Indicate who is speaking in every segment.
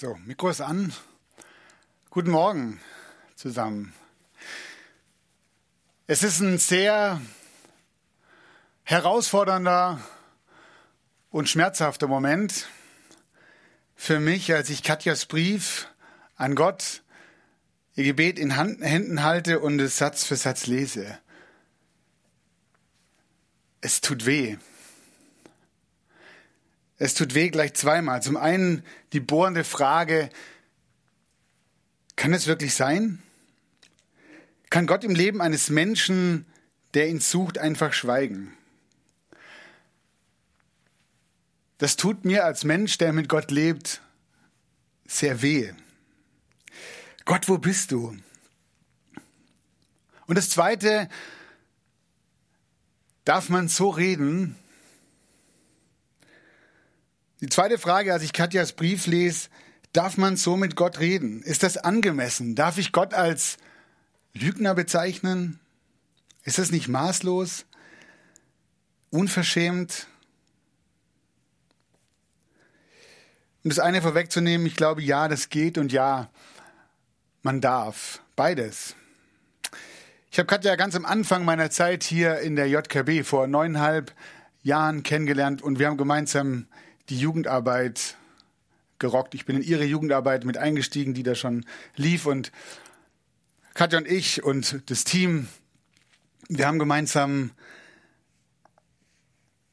Speaker 1: So, Mikro ist an. Guten Morgen zusammen. Es ist ein sehr herausfordernder und schmerzhafter Moment für mich, als ich Katjas Brief an Gott, ihr Gebet in Hand, Händen halte und es Satz für Satz lese. Es tut weh. Es tut weh gleich zweimal. Zum einen die bohrende Frage, kann es wirklich sein? Kann Gott im Leben eines Menschen, der ihn sucht, einfach schweigen? Das tut mir als Mensch, der mit Gott lebt, sehr weh. Gott, wo bist du? Und das Zweite, darf man so reden? Die zweite Frage, als ich Katjas Brief lese, darf man so mit Gott reden? Ist das angemessen? Darf ich Gott als Lügner bezeichnen? Ist das nicht maßlos? Unverschämt? Um das eine vorwegzunehmen, ich glaube, ja, das geht und ja, man darf. Beides. Ich habe Katja ganz am Anfang meiner Zeit hier in der JKB vor neuneinhalb Jahren kennengelernt und wir haben gemeinsam die Jugendarbeit gerockt. Ich bin in ihre Jugendarbeit mit eingestiegen, die da schon lief und Katja und ich und das Team, wir haben gemeinsam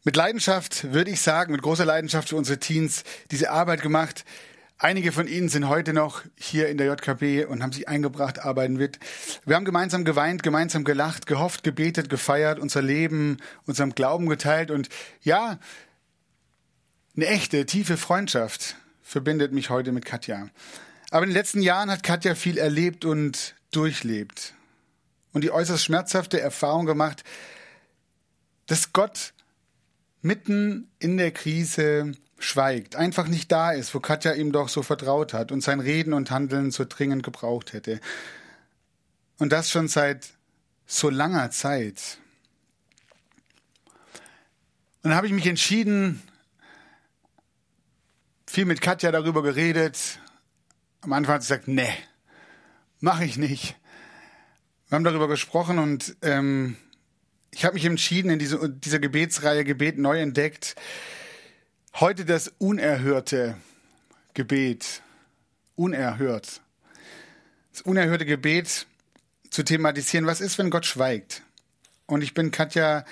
Speaker 1: mit Leidenschaft, würde ich sagen, mit großer Leidenschaft für unsere Teens diese Arbeit gemacht. Einige von ihnen sind heute noch hier in der JKB und haben sich eingebracht, arbeiten mit. Wir haben gemeinsam geweint, gemeinsam gelacht, gehofft, gebetet, gefeiert, unser Leben, unserem Glauben geteilt und ja, eine echte, tiefe Freundschaft verbindet mich heute mit Katja. Aber in den letzten Jahren hat Katja viel erlebt und durchlebt und die äußerst schmerzhafte Erfahrung gemacht, dass Gott mitten in der Krise schweigt, einfach nicht da ist, wo Katja ihm doch so vertraut hat und sein Reden und Handeln so dringend gebraucht hätte. Und das schon seit so langer Zeit. Und dann habe ich mich entschieden, viel mit Katja darüber geredet. Am Anfang hat sie gesagt, nee, mache ich nicht. Wir haben darüber gesprochen und ähm, ich habe mich entschieden, in diese, dieser Gebetsreihe Gebet neu entdeckt, heute das unerhörte Gebet, unerhört, das unerhörte Gebet zu thematisieren. Was ist, wenn Gott schweigt? Und ich bin Katja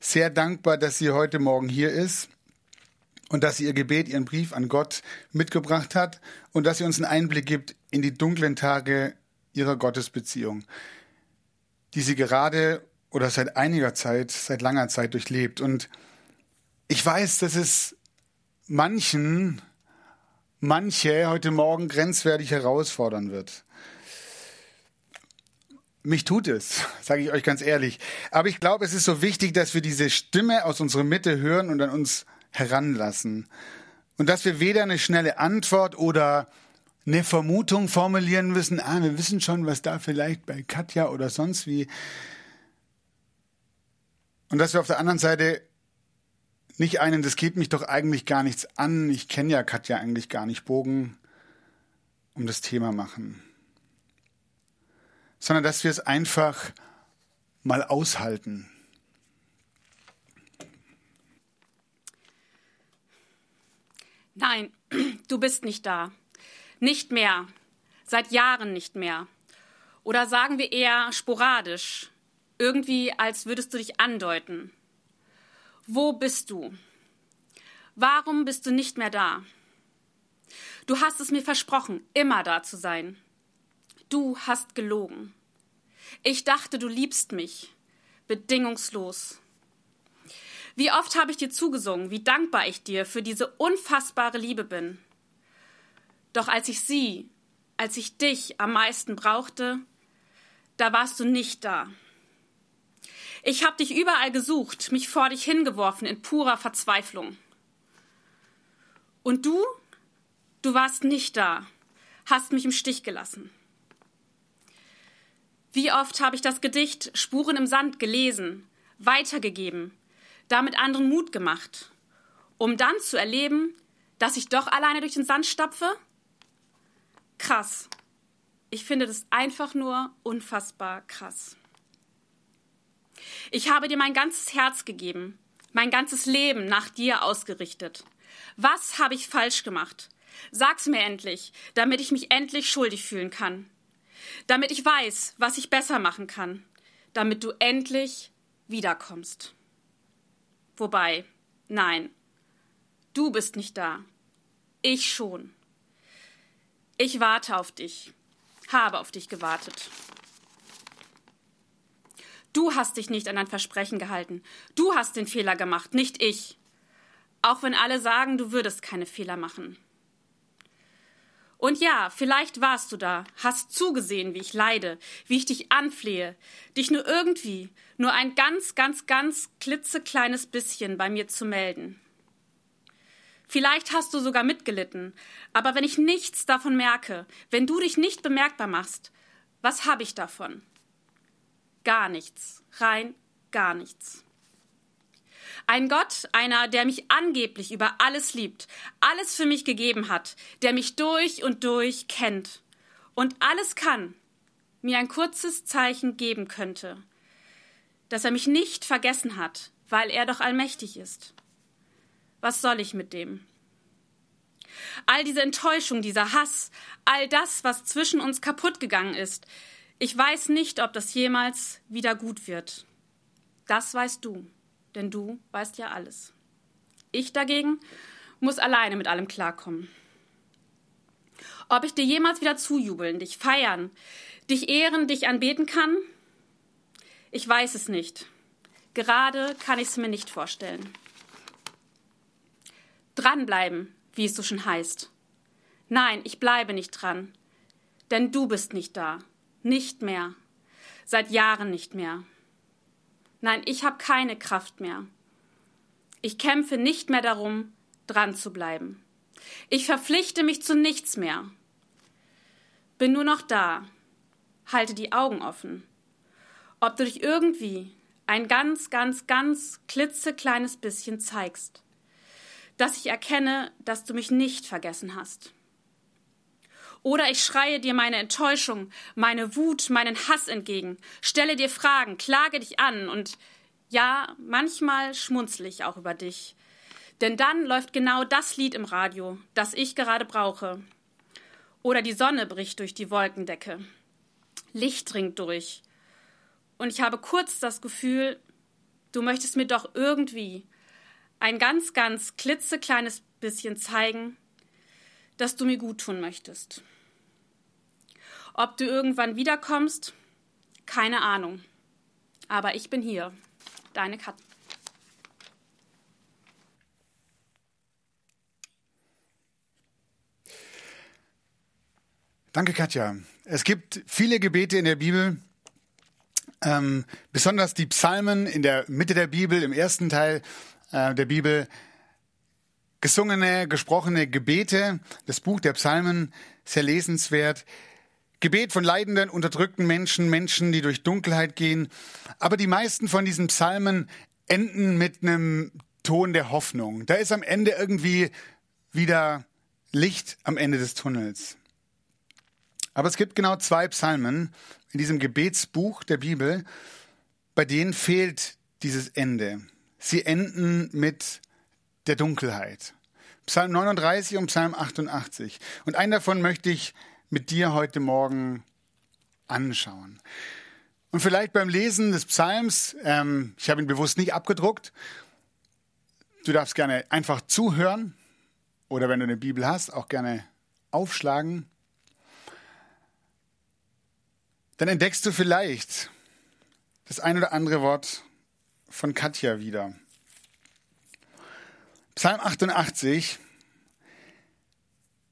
Speaker 1: sehr dankbar, dass sie heute Morgen hier ist und dass sie ihr Gebet, ihren Brief an Gott mitgebracht hat und dass sie uns einen Einblick gibt in die dunklen Tage ihrer Gottesbeziehung, die sie gerade oder seit einiger Zeit, seit langer Zeit durchlebt. Und ich weiß, dass es manchen, manche heute Morgen grenzwertig herausfordern wird. Mich tut es, sage ich euch ganz ehrlich. Aber ich glaube, es ist so wichtig, dass wir diese Stimme aus unserer Mitte hören und an uns heranlassen. Und dass wir weder eine schnelle Antwort oder eine Vermutung formulieren müssen, ah, wir wissen schon, was da vielleicht bei Katja oder sonst wie. Und dass wir auf der anderen Seite nicht einen, das geht mich doch eigentlich gar nichts an, ich kenne ja Katja eigentlich gar nicht, Bogen um das Thema machen. Sondern dass wir es einfach mal aushalten.
Speaker 2: Nein, du bist nicht da. Nicht mehr. Seit Jahren nicht mehr. Oder sagen wir eher sporadisch. Irgendwie, als würdest du dich andeuten. Wo bist du? Warum bist du nicht mehr da? Du hast es mir versprochen, immer da zu sein. Du hast gelogen. Ich dachte, du liebst mich. Bedingungslos. Wie oft habe ich dir zugesungen, wie dankbar ich dir für diese unfassbare Liebe bin. Doch als ich sie, als ich dich am meisten brauchte, da warst du nicht da. Ich habe dich überall gesucht, mich vor dich hingeworfen in purer Verzweiflung. Und du, du warst nicht da, hast mich im Stich gelassen. Wie oft habe ich das Gedicht Spuren im Sand gelesen, weitergegeben, damit anderen Mut gemacht, um dann zu erleben, dass ich doch alleine durch den Sand stapfe? Krass. Ich finde das einfach nur unfassbar krass. Ich habe dir mein ganzes Herz gegeben, mein ganzes Leben nach dir ausgerichtet. Was habe ich falsch gemacht? Sag's mir endlich, damit ich mich endlich schuldig fühlen kann. Damit ich weiß, was ich besser machen kann. Damit du endlich wiederkommst. Wobei, nein, du bist nicht da. Ich schon. Ich warte auf dich, habe auf dich gewartet. Du hast dich nicht an dein Versprechen gehalten. Du hast den Fehler gemacht, nicht ich. Auch wenn alle sagen, du würdest keine Fehler machen. Und ja, vielleicht warst du da, hast zugesehen, wie ich leide, wie ich dich anflehe, dich nur irgendwie, nur ein ganz, ganz, ganz klitzekleines bisschen bei mir zu melden. Vielleicht hast du sogar mitgelitten, aber wenn ich nichts davon merke, wenn du dich nicht bemerkbar machst, was habe ich davon? gar nichts, rein gar nichts. Ein Gott, einer, der mich angeblich über alles liebt, alles für mich gegeben hat, der mich durch und durch kennt und alles kann, mir ein kurzes Zeichen geben könnte, dass er mich nicht vergessen hat, weil er doch allmächtig ist. Was soll ich mit dem? All diese Enttäuschung, dieser Hass, all das, was zwischen uns kaputt gegangen ist, ich weiß nicht, ob das jemals wieder gut wird. Das weißt du, denn du weißt ja alles. Ich dagegen muss alleine mit allem klarkommen. Ob ich dir jemals wieder zujubeln, dich feiern, dich ehren, dich anbeten kann? Ich weiß es nicht. Gerade kann ich es mir nicht vorstellen. Dranbleiben, wie es so schon heißt. Nein, ich bleibe nicht dran, denn du bist nicht da. Nicht mehr. Seit Jahren nicht mehr. Nein, ich habe keine Kraft mehr. Ich kämpfe nicht mehr darum, dran zu bleiben. Ich verpflichte mich zu nichts mehr. Bin nur noch da. Halte die Augen offen. Ob du dich irgendwie ein ganz, ganz, ganz klitzekleines bisschen zeigst. Dass ich erkenne, dass du mich nicht vergessen hast. Oder ich schreie dir meine Enttäuschung, meine Wut, meinen Hass entgegen, stelle dir Fragen, klage dich an und ja, manchmal schmunzle ich auch über dich. Denn dann läuft genau das Lied im Radio, das ich gerade brauche. Oder die Sonne bricht durch die Wolkendecke. Licht dringt durch. Und ich habe kurz das Gefühl, du möchtest mir doch irgendwie ein ganz, ganz klitzekleines bisschen zeigen, dass du mir gut tun möchtest. Ob du irgendwann wiederkommst, keine Ahnung. Aber ich bin hier. Deine Katze.
Speaker 1: Danke, Katja. Es gibt viele Gebete in der Bibel, ähm, besonders die Psalmen in der Mitte der Bibel, im ersten Teil äh, der Bibel. Gesungene, gesprochene Gebete, das Buch der Psalmen, sehr lesenswert. Gebet von leidenden, unterdrückten Menschen, Menschen, die durch Dunkelheit gehen. Aber die meisten von diesen Psalmen enden mit einem Ton der Hoffnung. Da ist am Ende irgendwie wieder Licht am Ende des Tunnels. Aber es gibt genau zwei Psalmen in diesem Gebetsbuch der Bibel, bei denen fehlt dieses Ende. Sie enden mit der Dunkelheit. Psalm 39 und Psalm 88. Und einen davon möchte ich mit dir heute Morgen anschauen. Und vielleicht beim Lesen des Psalms, ähm, ich habe ihn bewusst nicht abgedruckt, du darfst gerne einfach zuhören oder wenn du eine Bibel hast, auch gerne aufschlagen. Dann entdeckst du vielleicht das ein oder andere Wort von Katja wieder. Psalm 88.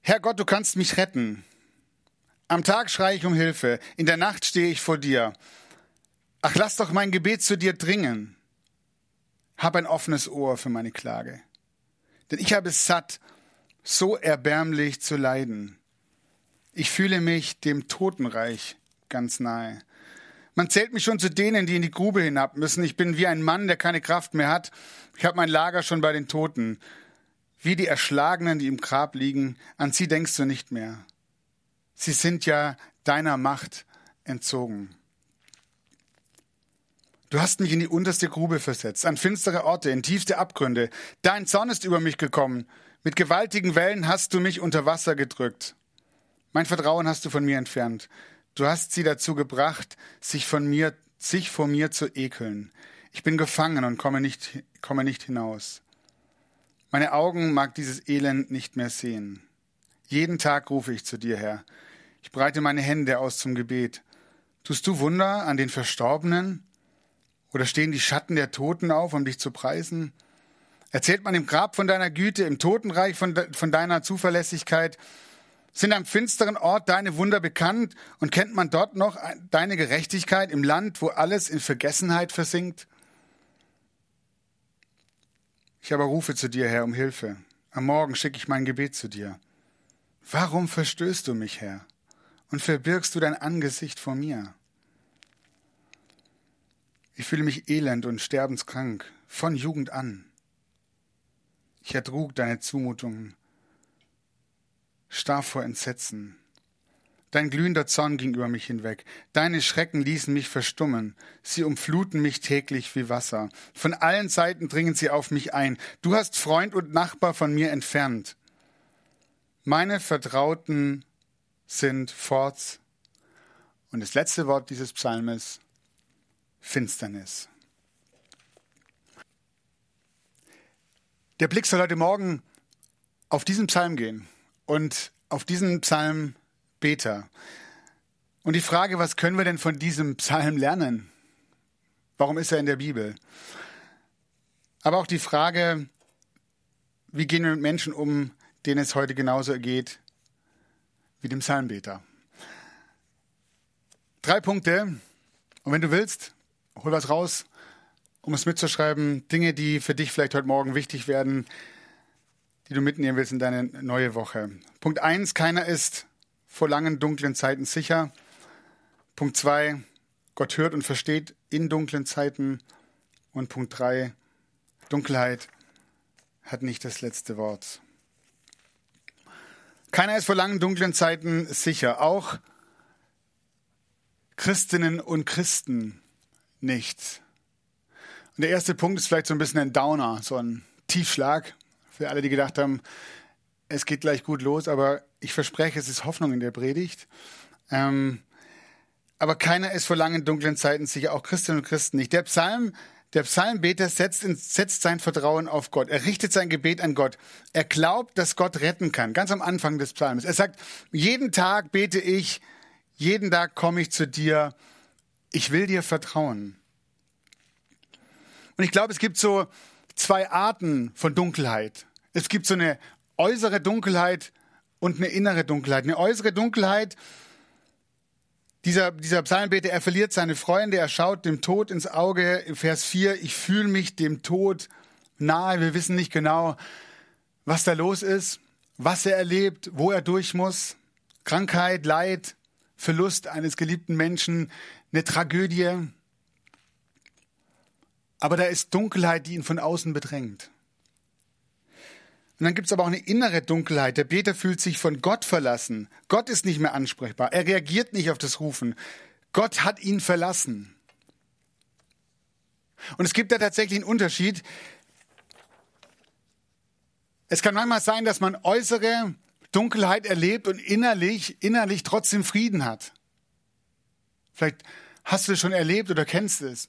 Speaker 1: Herr Gott, du kannst mich retten. Am Tag schreie ich um Hilfe, in der Nacht stehe ich vor dir. Ach, lass doch mein Gebet zu dir dringen. Hab ein offenes Ohr für meine Klage. Denn ich habe es satt, so erbärmlich zu leiden. Ich fühle mich dem Totenreich ganz nahe. Man zählt mich schon zu denen, die in die Grube hinab müssen. Ich bin wie ein Mann, der keine Kraft mehr hat. Ich habe mein Lager schon bei den Toten. Wie die Erschlagenen, die im Grab liegen, an sie denkst du nicht mehr. Sie sind ja deiner Macht entzogen. Du hast mich in die unterste Grube versetzt, an finstere Orte, in tiefste Abgründe. Dein Zorn ist über mich gekommen. Mit gewaltigen Wellen hast du mich unter Wasser gedrückt. Mein Vertrauen hast du von mir entfernt. Du hast sie dazu gebracht, sich von mir, sich vor mir zu ekeln. Ich bin gefangen und komme nicht, komme nicht hinaus. Meine Augen mag dieses Elend nicht mehr sehen. Jeden Tag rufe ich zu dir, Herr. Ich breite meine Hände aus zum Gebet. Tust du Wunder an den Verstorbenen? Oder stehen die Schatten der Toten auf, um dich zu preisen? Erzählt man im Grab von deiner Güte, im Totenreich von, de von deiner Zuverlässigkeit? Sind am finsteren Ort deine Wunder bekannt und kennt man dort noch deine Gerechtigkeit im Land, wo alles in Vergessenheit versinkt? Ich aber rufe zu dir, Herr, um Hilfe. Am Morgen schicke ich mein Gebet zu dir. Warum verstößt du mich, Herr, und verbirgst du dein Angesicht vor mir? Ich fühle mich elend und sterbenskrank von Jugend an. Ich ertrug deine Zumutungen starr vor Entsetzen. Dein glühender Zorn ging über mich hinweg. Deine Schrecken ließen mich verstummen. Sie umfluten mich täglich wie Wasser. Von allen Seiten dringen sie auf mich ein. Du hast Freund und Nachbar von mir entfernt. Meine Vertrauten sind fort. Und das letzte Wort dieses Psalmes, Finsternis. Der Blick soll heute Morgen auf diesen Psalm gehen und auf diesen Psalm Beter. Und die Frage, was können wir denn von diesem Psalm lernen? Warum ist er in der Bibel? Aber auch die Frage, wie gehen wir mit Menschen um, denen es heute genauso geht wie dem Psalmbeter? Drei Punkte. Und wenn du willst, hol was raus, um es mitzuschreiben. Dinge, die für dich vielleicht heute Morgen wichtig werden, die du mitnehmen willst in deine neue Woche. Punkt eins: keiner ist vor langen dunklen Zeiten sicher. Punkt zwei: Gott hört und versteht in dunklen Zeiten. Und Punkt drei: Dunkelheit hat nicht das letzte Wort. Keiner ist vor langen dunklen Zeiten sicher, auch Christinnen und Christen nicht. Und der erste Punkt ist vielleicht so ein bisschen ein Downer, so ein Tiefschlag. Für alle, die gedacht haben, es geht gleich gut los, aber ich verspreche, es ist Hoffnung in der Predigt. Ähm, aber keiner ist vor langen dunklen Zeiten sicher, auch Christinnen und Christen nicht. Der Psalm, der Psalmbeter setzt, in, setzt sein Vertrauen auf Gott. Er richtet sein Gebet an Gott. Er glaubt, dass Gott retten kann. Ganz am Anfang des Psalms. Er sagt, jeden Tag bete ich, jeden Tag komme ich zu dir. Ich will dir vertrauen. Und ich glaube, es gibt so zwei Arten von Dunkelheit. Es gibt so eine äußere Dunkelheit und eine innere Dunkelheit. Eine äußere Dunkelheit, dieser, dieser Psalmbeter, er verliert seine Freunde, er schaut dem Tod ins Auge. Vers 4, ich fühle mich dem Tod nahe. Wir wissen nicht genau, was da los ist, was er erlebt, wo er durch muss. Krankheit, Leid, Verlust eines geliebten Menschen, eine Tragödie. Aber da ist Dunkelheit, die ihn von außen bedrängt. Und dann gibt es aber auch eine innere Dunkelheit. Der Beter fühlt sich von Gott verlassen. Gott ist nicht mehr ansprechbar. Er reagiert nicht auf das Rufen. Gott hat ihn verlassen. Und es gibt da tatsächlich einen Unterschied. Es kann manchmal sein, dass man äußere Dunkelheit erlebt und innerlich, innerlich trotzdem Frieden hat. Vielleicht hast du es schon erlebt oder kennst es.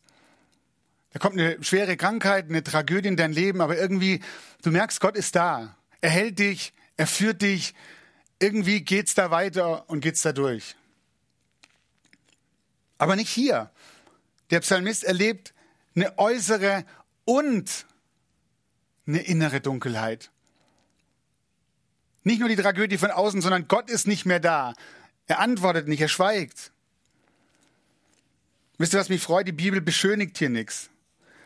Speaker 1: Da kommt eine schwere Krankheit, eine Tragödie in dein Leben, aber irgendwie, du merkst, Gott ist da. Er hält dich, er führt dich. Irgendwie geht's da weiter und geht's da durch. Aber nicht hier. Der Psalmist erlebt eine äußere und eine innere Dunkelheit. Nicht nur die Tragödie von außen, sondern Gott ist nicht mehr da. Er antwortet nicht, er schweigt. Wisst ihr, was mich freut? Die Bibel beschönigt hier nichts.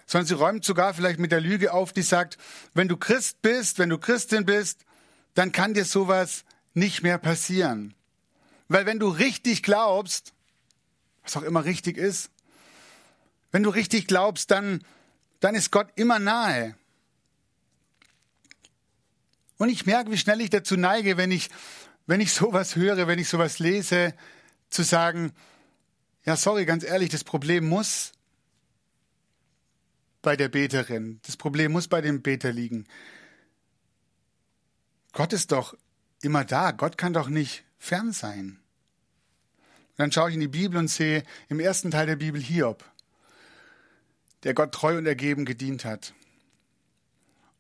Speaker 1: Sondern sie räumt sogar vielleicht mit der Lüge auf, die sagt, wenn du Christ bist, wenn du Christin bist, dann kann dir sowas nicht mehr passieren. Weil wenn du richtig glaubst, was auch immer richtig ist, wenn du richtig glaubst, dann, dann ist Gott immer nahe. Und ich merke, wie schnell ich dazu neige, wenn ich, wenn ich sowas höre, wenn ich sowas lese, zu sagen, ja, sorry, ganz ehrlich, das Problem muss bei der Beterin, das Problem muss bei dem Beter liegen. Gott ist doch immer da, Gott kann doch nicht fern sein. Und dann schaue ich in die Bibel und sehe im ersten Teil der Bibel Hiob, der Gott treu und ergeben gedient hat.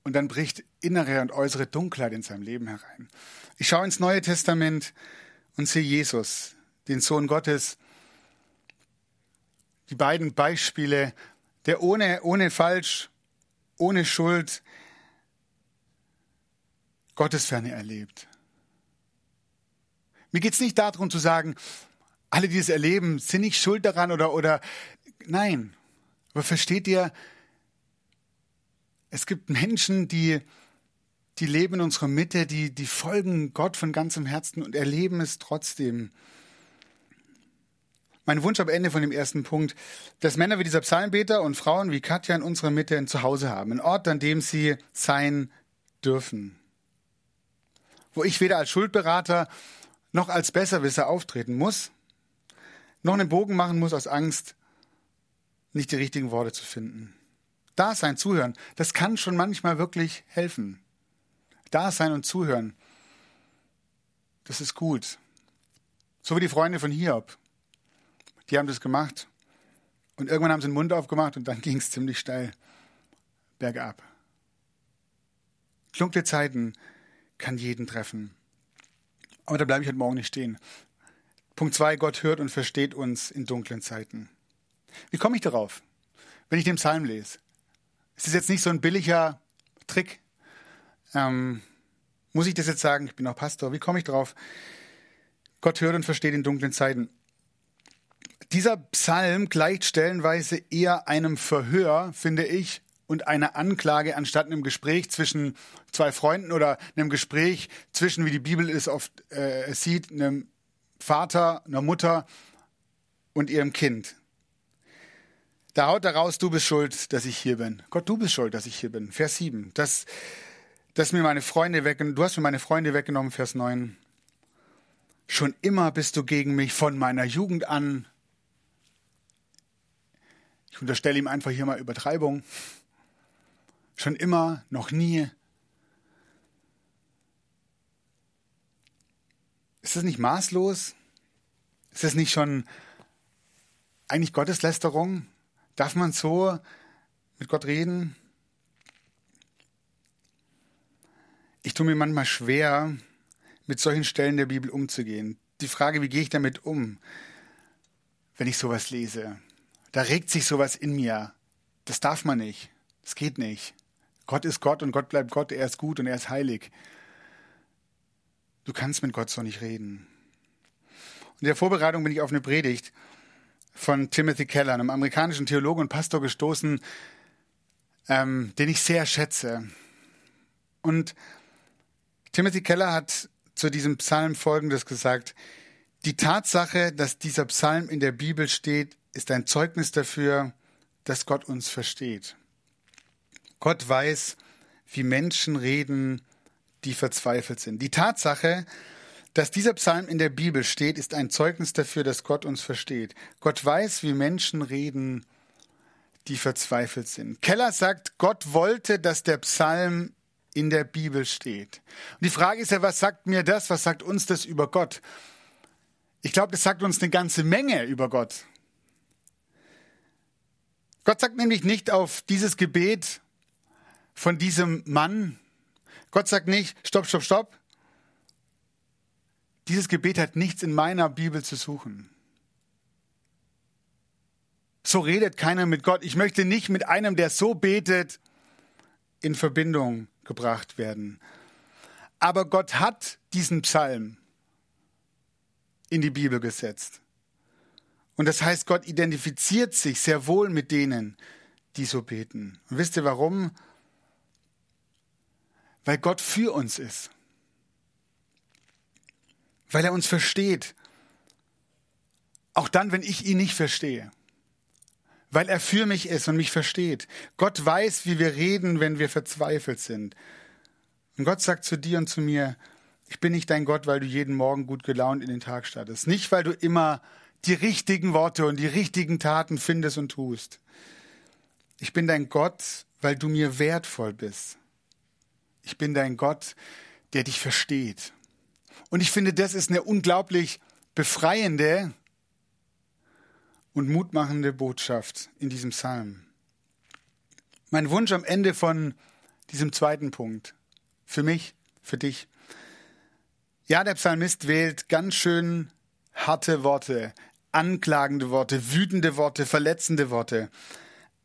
Speaker 1: Und dann bricht innere und äußere Dunkelheit in seinem Leben herein. Ich schaue ins Neue Testament und sehe Jesus, den Sohn Gottes. Die beiden Beispiele, der ohne, ohne Falsch, ohne Schuld Gottesferne erlebt. Mir geht es nicht darum zu sagen, alle, die es erleben, sind nicht schuld daran oder, oder, nein. Aber versteht ihr, es gibt Menschen, die, die leben in unserer Mitte, die, die folgen Gott von ganzem Herzen und erleben es trotzdem. Mein Wunsch am Ende von dem ersten Punkt, dass Männer wie dieser Psalmbeter und Frauen wie Katja in unserer Mitte ein Zuhause haben, ein Ort, an dem sie sein dürfen. Wo ich weder als Schuldberater noch als Besserwisser auftreten muss, noch einen Bogen machen muss aus Angst, nicht die richtigen Worte zu finden. Da sein, zuhören, das kann schon manchmal wirklich helfen. Da sein und zuhören, das ist gut. So wie die Freunde von Hiob. Die haben das gemacht und irgendwann haben sie den Mund aufgemacht und dann ging es ziemlich steil bergab. Dunkle Zeiten kann jeden treffen. Aber da bleibe ich heute Morgen nicht stehen. Punkt zwei: Gott hört und versteht uns in dunklen Zeiten. Wie komme ich darauf? Wenn ich den Psalm lese. Es ist jetzt nicht so ein billiger Trick. Ähm, muss ich das jetzt sagen? Ich bin auch Pastor. Wie komme ich drauf? Gott hört und versteht in dunklen Zeiten. Dieser Psalm gleicht stellenweise eher einem Verhör, finde ich, und einer Anklage anstatt einem Gespräch zwischen zwei Freunden oder einem Gespräch zwischen, wie die Bibel es oft äh, sieht, einem Vater, einer Mutter und ihrem Kind. Da haut er raus, du bist schuld, dass ich hier bin. Gott, du bist schuld, dass ich hier bin. Vers 7. Das, das mir meine Freunde weggenommen, du hast mir meine Freunde weggenommen, Vers 9. Schon immer bist du gegen mich von meiner Jugend an. Ich unterstelle ihm einfach hier mal Übertreibung. Schon immer, noch nie. Ist das nicht maßlos? Ist das nicht schon eigentlich Gotteslästerung? Darf man so mit Gott reden? Ich tue mir manchmal schwer, mit solchen Stellen der Bibel umzugehen. Die Frage, wie gehe ich damit um, wenn ich sowas lese? Da regt sich sowas in mir. Das darf man nicht. Das geht nicht. Gott ist Gott und Gott bleibt Gott. Er ist gut und er ist heilig. Du kannst mit Gott so nicht reden. Und in der Vorbereitung bin ich auf eine Predigt von Timothy Keller, einem amerikanischen Theologen und Pastor, gestoßen, ähm, den ich sehr schätze. Und Timothy Keller hat zu diesem Psalm Folgendes gesagt. Die Tatsache, dass dieser Psalm in der Bibel steht, ist ein Zeugnis dafür, dass Gott uns versteht. Gott weiß, wie Menschen reden, die verzweifelt sind. Die Tatsache, dass dieser Psalm in der Bibel steht, ist ein Zeugnis dafür, dass Gott uns versteht. Gott weiß, wie Menschen reden, die verzweifelt sind. Keller sagt, Gott wollte, dass der Psalm in der Bibel steht. Und die Frage ist ja, was sagt mir das, was sagt uns das über Gott? Ich glaube, das sagt uns eine ganze Menge über Gott. Gott sagt nämlich nicht auf dieses Gebet von diesem Mann, Gott sagt nicht, stopp, stopp, stopp, dieses Gebet hat nichts in meiner Bibel zu suchen. So redet keiner mit Gott. Ich möchte nicht mit einem, der so betet, in Verbindung gebracht werden. Aber Gott hat diesen Psalm in die Bibel gesetzt. Und das heißt, Gott identifiziert sich sehr wohl mit denen, die so beten. Und wisst ihr warum? Weil Gott für uns ist. Weil er uns versteht. Auch dann, wenn ich ihn nicht verstehe. Weil er für mich ist und mich versteht. Gott weiß, wie wir reden, wenn wir verzweifelt sind. Und Gott sagt zu dir und zu mir, ich bin nicht dein Gott, weil du jeden Morgen gut gelaunt in den Tag startest. Nicht, weil du immer die richtigen Worte und die richtigen Taten findest und tust. Ich bin dein Gott, weil du mir wertvoll bist. Ich bin dein Gott, der dich versteht. Und ich finde, das ist eine unglaublich befreiende und mutmachende Botschaft in diesem Psalm. Mein Wunsch am Ende von diesem zweiten Punkt für mich, für dich. Ja, der Psalmist wählt ganz schön harte Worte, anklagende Worte, wütende Worte, verletzende Worte.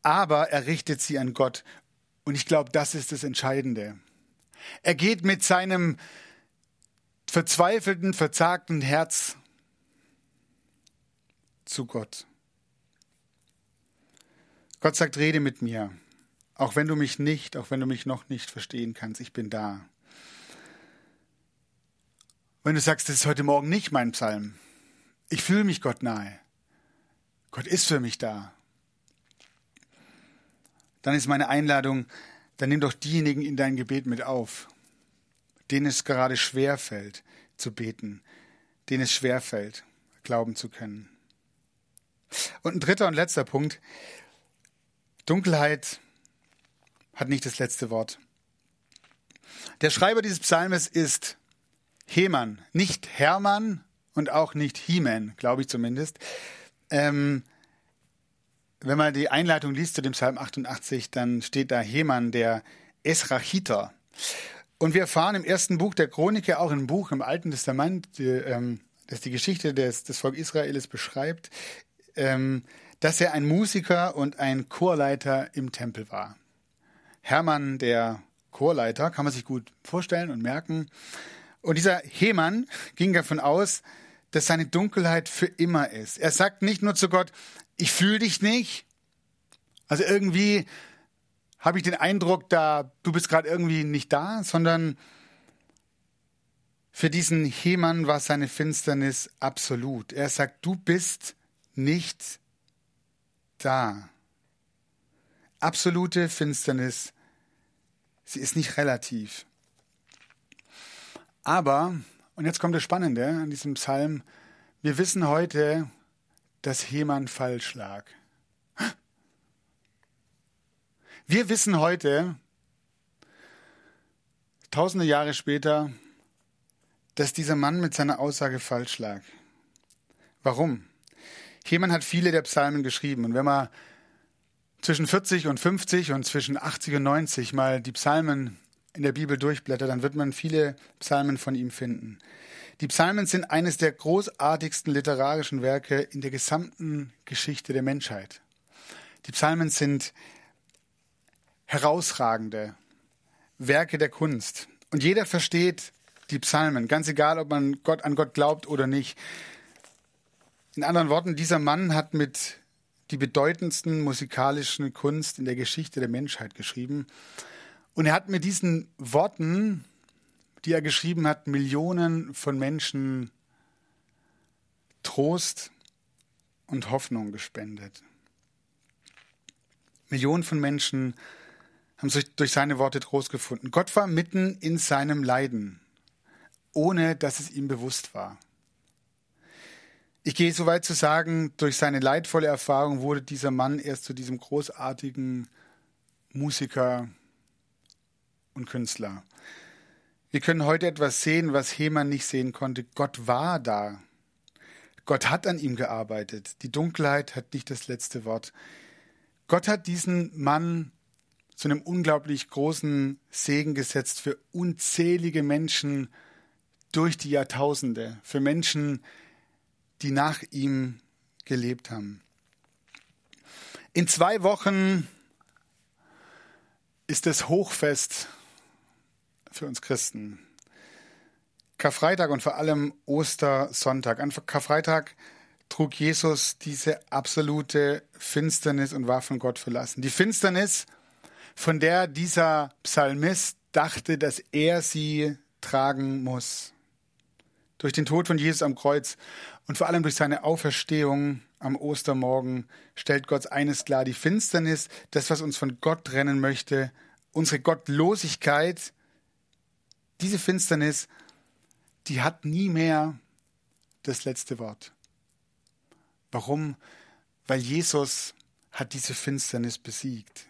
Speaker 1: Aber er richtet sie an Gott. Und ich glaube, das ist das Entscheidende. Er geht mit seinem verzweifelten, verzagten Herz zu Gott. Gott sagt, rede mit mir. Auch wenn du mich nicht, auch wenn du mich noch nicht verstehen kannst, ich bin da. Wenn du sagst, das ist heute Morgen nicht mein Psalm, ich fühle mich Gott nahe. Gott ist für mich da. Dann ist meine Einladung, dann nimm doch diejenigen in dein Gebet mit auf, denen es gerade schwer fällt zu beten, denen es schwer fällt, glauben zu können. Und ein dritter und letzter Punkt. Dunkelheit hat nicht das letzte Wort. Der Schreiber dieses Psalmes ist Heman, nicht Hermann und auch nicht Heman, glaube ich zumindest. Ähm, wenn man die Einleitung liest zu dem Psalm 88, dann steht da Heman, der Esrachiter. Und wir erfahren im ersten Buch der Chronike, auch im Buch im Alten Testament, die, ähm, das die Geschichte des, des Volk Israels beschreibt, ähm, dass er ein Musiker und ein Chorleiter im Tempel war. Hermann, der Chorleiter, kann man sich gut vorstellen und merken. Und dieser Hemann ging davon aus, dass seine Dunkelheit für immer ist. Er sagt nicht nur zu Gott, ich fühle dich nicht. Also irgendwie habe ich den Eindruck, da du bist gerade irgendwie nicht da, sondern für diesen Hemann war seine Finsternis absolut. Er sagt, du bist nicht da. Absolute Finsternis, sie ist nicht relativ. Aber, und jetzt kommt das Spannende an diesem Psalm, wir wissen heute, dass Heman falsch lag. Wir wissen heute, tausende Jahre später, dass dieser Mann mit seiner Aussage falsch lag. Warum? Heman hat viele der Psalmen geschrieben. Und wenn man zwischen 40 und 50 und zwischen 80 und 90 mal die Psalmen in der Bibel durchblättert, dann wird man viele Psalmen von ihm finden. Die Psalmen sind eines der großartigsten literarischen Werke in der gesamten Geschichte der Menschheit. Die Psalmen sind herausragende Werke der Kunst. Und jeder versteht die Psalmen, ganz egal, ob man Gott an Gott glaubt oder nicht. In anderen Worten, dieser Mann hat mit die bedeutendsten musikalischen Kunst in der Geschichte der Menschheit geschrieben. Und er hat mit diesen Worten, die er geschrieben hat, Millionen von Menschen Trost und Hoffnung gespendet. Millionen von Menschen haben sich durch seine Worte Trost gefunden. Gott war mitten in seinem Leiden, ohne dass es ihm bewusst war. Ich gehe so weit zu sagen, durch seine leidvolle Erfahrung wurde dieser Mann erst zu diesem großartigen Musiker und Künstler. Wir können heute etwas sehen, was Heman nicht sehen konnte. Gott war da. Gott hat an ihm gearbeitet. Die Dunkelheit hat nicht das letzte Wort. Gott hat diesen Mann zu einem unglaublich großen Segen gesetzt für unzählige Menschen durch die Jahrtausende, für Menschen, die nach ihm gelebt haben. In zwei Wochen ist das Hochfest für uns Christen. Karfreitag und vor allem Ostersonntag. An Karfreitag trug Jesus diese absolute Finsternis und war von Gott verlassen. Die Finsternis, von der dieser Psalmist dachte, dass er sie tragen muss. Durch den Tod von Jesus am Kreuz und vor allem durch seine Auferstehung am Ostermorgen stellt Gott eines klar, die Finsternis, das, was uns von Gott trennen möchte, unsere Gottlosigkeit, diese Finsternis, die hat nie mehr das letzte Wort. Warum? Weil Jesus hat diese Finsternis besiegt.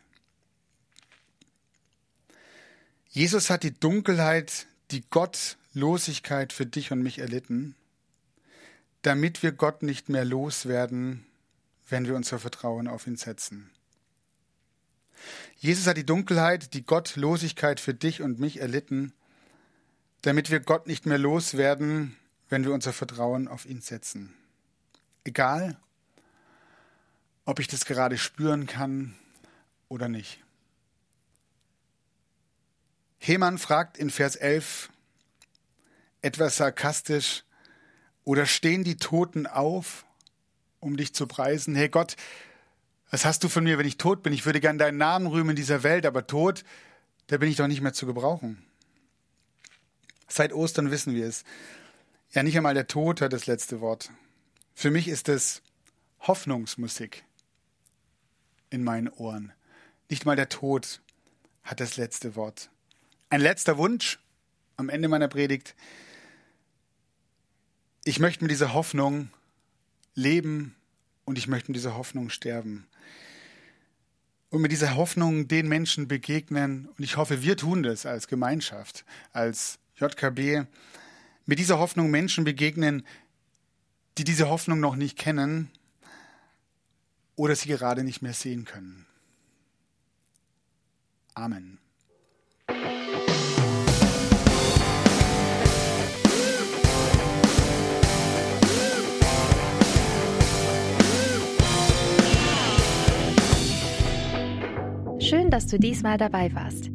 Speaker 1: Jesus hat die Dunkelheit, die Gottlosigkeit für dich und mich erlitten, damit wir Gott nicht mehr loswerden, wenn wir unser Vertrauen auf ihn setzen. Jesus hat die Dunkelheit, die Gottlosigkeit für dich und mich erlitten, damit wir Gott nicht mehr loswerden, wenn wir unser Vertrauen auf ihn setzen. Egal, ob ich das gerade spüren kann oder nicht. Hemann fragt in Vers 11 etwas sarkastisch, oder stehen die Toten auf, um dich zu preisen? Hey Gott, was hast du von mir, wenn ich tot bin? Ich würde gern deinen Namen rühmen in dieser Welt, aber tot, da bin ich doch nicht mehr zu gebrauchen. Seit Ostern wissen wir es. Ja, nicht einmal der Tod hat das letzte Wort. Für mich ist es Hoffnungsmusik in meinen Ohren. Nicht mal der Tod hat das letzte Wort. Ein letzter Wunsch am Ende meiner Predigt. Ich möchte mit dieser Hoffnung leben und ich möchte mit dieser Hoffnung sterben. Und mit dieser Hoffnung den Menschen begegnen. Und ich hoffe, wir tun das als Gemeinschaft, als JKB. Mit dieser Hoffnung Menschen begegnen, die diese Hoffnung noch nicht kennen oder sie gerade nicht mehr sehen können. Amen.
Speaker 3: Schön, dass du diesmal dabei warst.